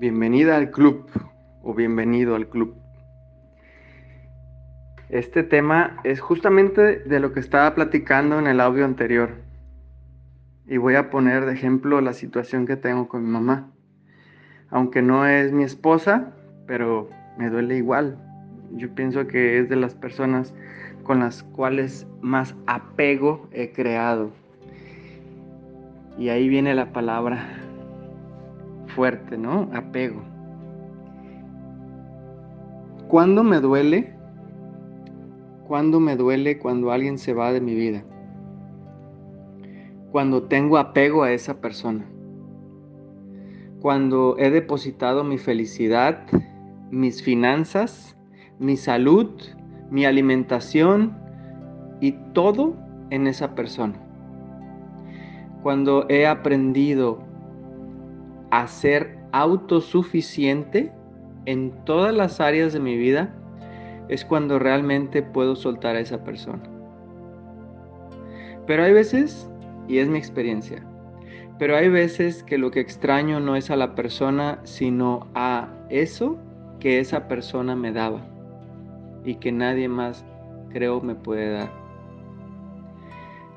Bienvenida al club o bienvenido al club. Este tema es justamente de lo que estaba platicando en el audio anterior. Y voy a poner de ejemplo la situación que tengo con mi mamá. Aunque no es mi esposa, pero me duele igual. Yo pienso que es de las personas con las cuales más apego he creado. Y ahí viene la palabra fuerte, ¿no? Apego. ¿Cuándo me duele? ¿Cuándo me duele cuando alguien se va de mi vida? Cuando tengo apego a esa persona. Cuando he depositado mi felicidad, mis finanzas, mi salud, mi alimentación y todo en esa persona. Cuando he aprendido a ser autosuficiente en todas las áreas de mi vida, es cuando realmente puedo soltar a esa persona. Pero hay veces, y es mi experiencia, pero hay veces que lo que extraño no es a la persona, sino a eso que esa persona me daba y que nadie más creo me puede dar.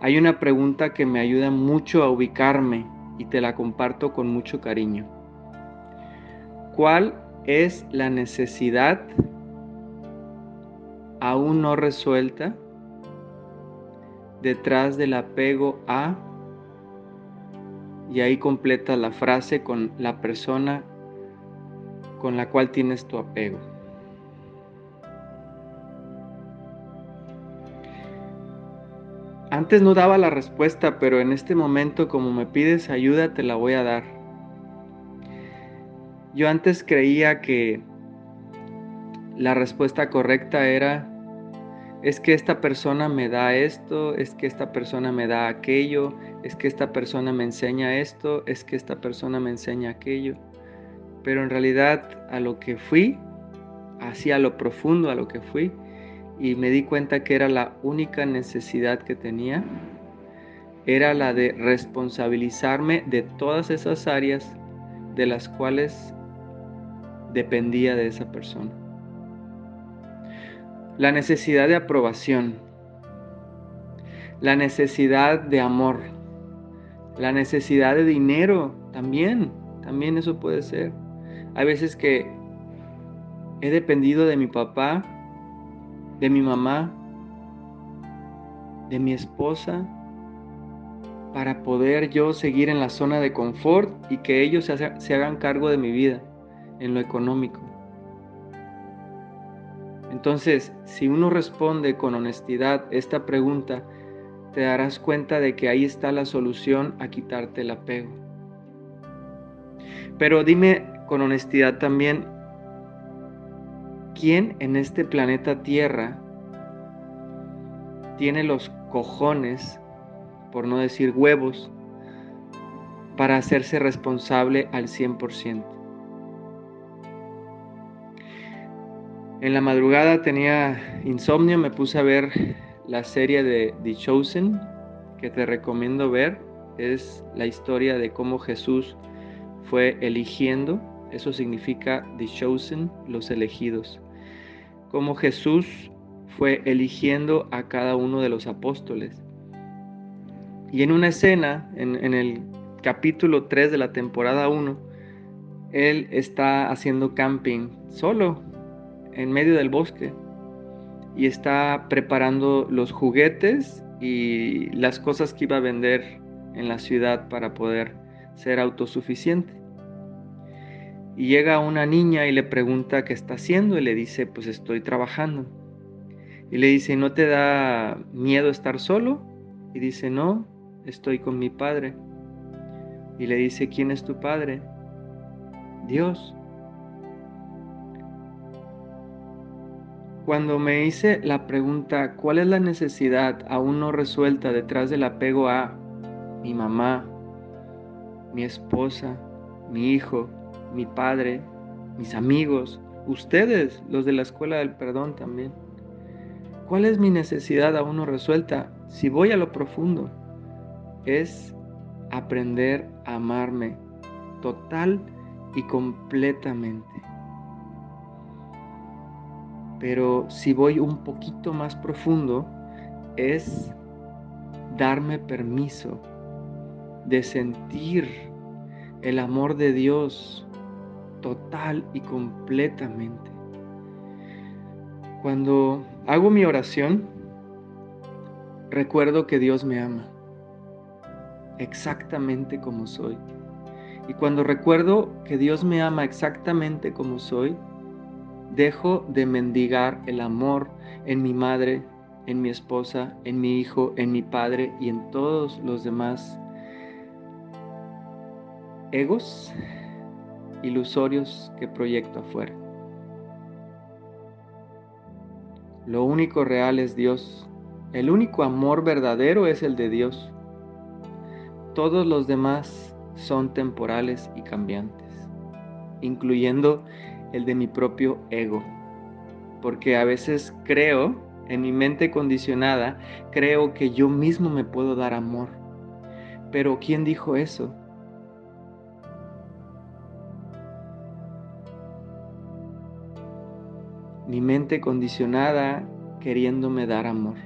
Hay una pregunta que me ayuda mucho a ubicarme y te la comparto con mucho cariño. ¿Cuál es la necesidad aún no resuelta detrás del apego a y ahí completa la frase con la persona con la cual tienes tu apego. Antes no daba la respuesta, pero en este momento como me pides ayuda te la voy a dar. Yo antes creía que la respuesta correcta era, es que esta persona me da esto, es que esta persona me da aquello, es que esta persona me enseña esto, es que esta persona me enseña aquello. Pero en realidad a lo que fui, hacia lo profundo a lo que fui, y me di cuenta que era la única necesidad que tenía, era la de responsabilizarme de todas esas áreas de las cuales dependía de esa persona. La necesidad de aprobación, la necesidad de amor, la necesidad de dinero, también, también eso puede ser. Hay veces que he dependido de mi papá de mi mamá, de mi esposa, para poder yo seguir en la zona de confort y que ellos se, hagan cargo de mi vida en lo económico. Entonces, si uno responde con honestidad esta pregunta, te darás cuenta de que ahí está la solución a quitarte el apego. Pero dime con honestidad también, ¿Quién en este planeta Tierra tiene los cojones, por no decir huevos, para hacerse responsable al 100%? En la madrugada tenía insomnio, me puse a ver la serie de The Chosen, que te recomiendo ver. Es la historia de cómo Jesús fue eligiendo, eso significa The Chosen, los elegidos cómo Jesús fue eligiendo a cada uno de los apóstoles. Y en una escena, en, el capítulo 3 de la temporada 1, él está haciendo camping solo, en medio del bosque, y está preparando los juguetes y las cosas que iba a vender en la ciudad para poder ser autosuficiente. Y llega una niña y le pregunta qué está haciendo y le dice, pues estoy trabajando. Y le dice, ¿no te da miedo estar solo? Y dice, no, estoy con mi padre. Y le dice, ¿quién es tu padre? Dios. Cuando me hice la pregunta, ¿cuál es la necesidad aún no resuelta detrás del apego a mi mamá, mi esposa, mi hijo, mi padre, mis amigos, ustedes, los de la escuela del perdón también. ¿Cuál es mi necesidad aún no resuelta? Si voy a lo profundo, es aprender a amarme total y completamente. Pero si voy un poquito más profundo, es darme permiso de sentir el amor de Dios total y completamente. Cuando hago mi oración, recuerdo que Dios me ama exactamente como soy. Y cuando recuerdo que Dios me ama exactamente como soy, dejo de mendigar el amor en mi madre, en mi esposa, en mi hijo, en mi padre y en todos los demás egos ilusorios que proyecto afuera. Lo único real es Dios. El único amor verdadero es el de Dios. Todos los demás son temporales y cambiantes, incluyendo el de mi propio ego. Porque a veces creo, en mi mente condicionada, creo que yo mismo me puedo dar amor. Pero ¿quién dijo eso? Mi mente condicionada queriéndome dar amor.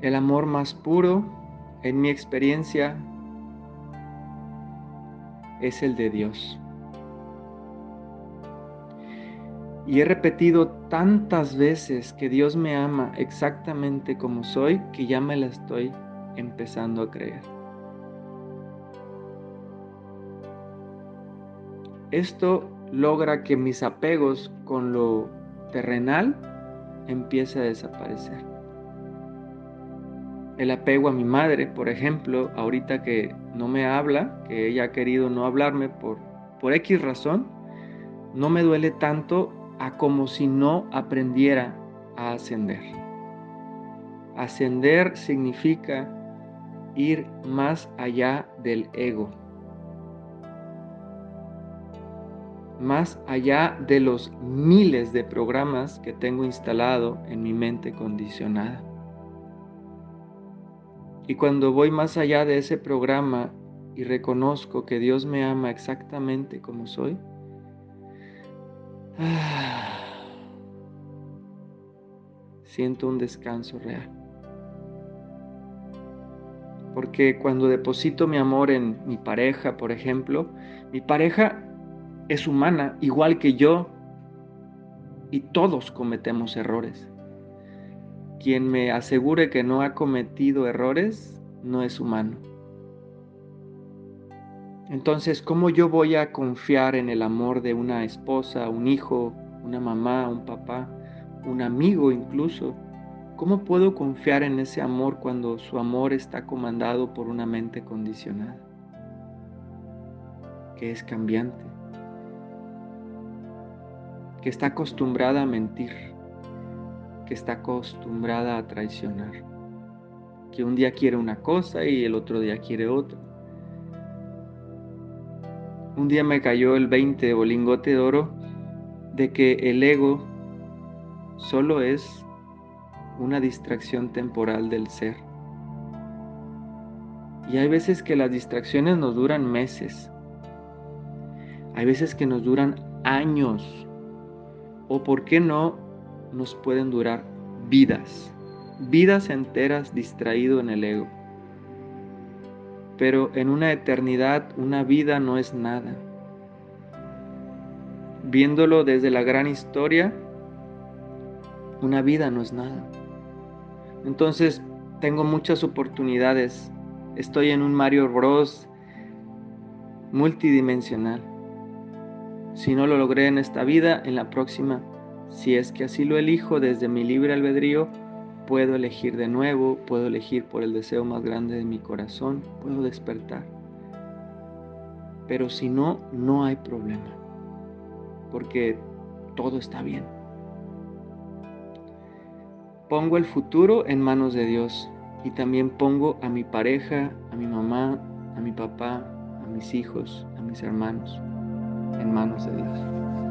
El amor más puro en mi experiencia, es el de Dios. Y he repetido tantas veces que Dios me ama exactamente como soy que ya me la estoy empezando a creer. Esto logra que mis apegos con lo terrenal empiece a desaparecer el apego a mi madre, por ejemplo, ahorita que no me habla, que ella ha querido no hablarme por, por X razón, no me duele tanto a como si no aprendiera a ascender. Ascender significa ir más allá del ego, más allá de los miles de programas que tengo instalado en mi mente condicionada. Y cuando voy más allá de ese programa y reconozco que Dios me ama exactamente como soy, siento un descanso real. Porque cuando deposito mi amor en mi pareja, por ejemplo, mi pareja es humana, igual que yo, y todos cometemos errores. Quien me asegure que no ha cometido errores no es humano. Entonces, ¿cómo yo voy a confiar en el amor de una esposa, un hijo, una mamá, un papá, un amigo incluso? ¿Cómo puedo confiar en ese amor cuando su amor está comandado por una mente condicionada? Que es cambiante, que está acostumbrada a mentir que está acostumbrada a traicionar, que un día quiere una cosa y el otro día quiere otra. Un día me cayó el 20 o lingote de oro de que el ego solo es una distracción temporal del ser. Y hay veces que las distracciones nos duran meses. Hay veces que nos duran años. O por qué no, nos pueden durar vidas, vidas enteras distraído en el ego. Pero en una eternidad una vida no es nada. Viéndolo desde la gran historia, una vida no es nada. Entonces tengo muchas oportunidades. Estoy en un Mario Bros multidimensional. Si no lo logré en esta vida, en la próxima si es que así lo elijo desde mi libre albedrío, puedo elegir de nuevo, puedo elegir por el deseo más grande de mi corazón, puedo despertar. Pero si no, no hay problema, porque todo está bien. Pongo el futuro en manos de Dios y también pongo a mi pareja, a mi mamá, a mi papá, a mis hijos, a mis hermanos en manos de Dios.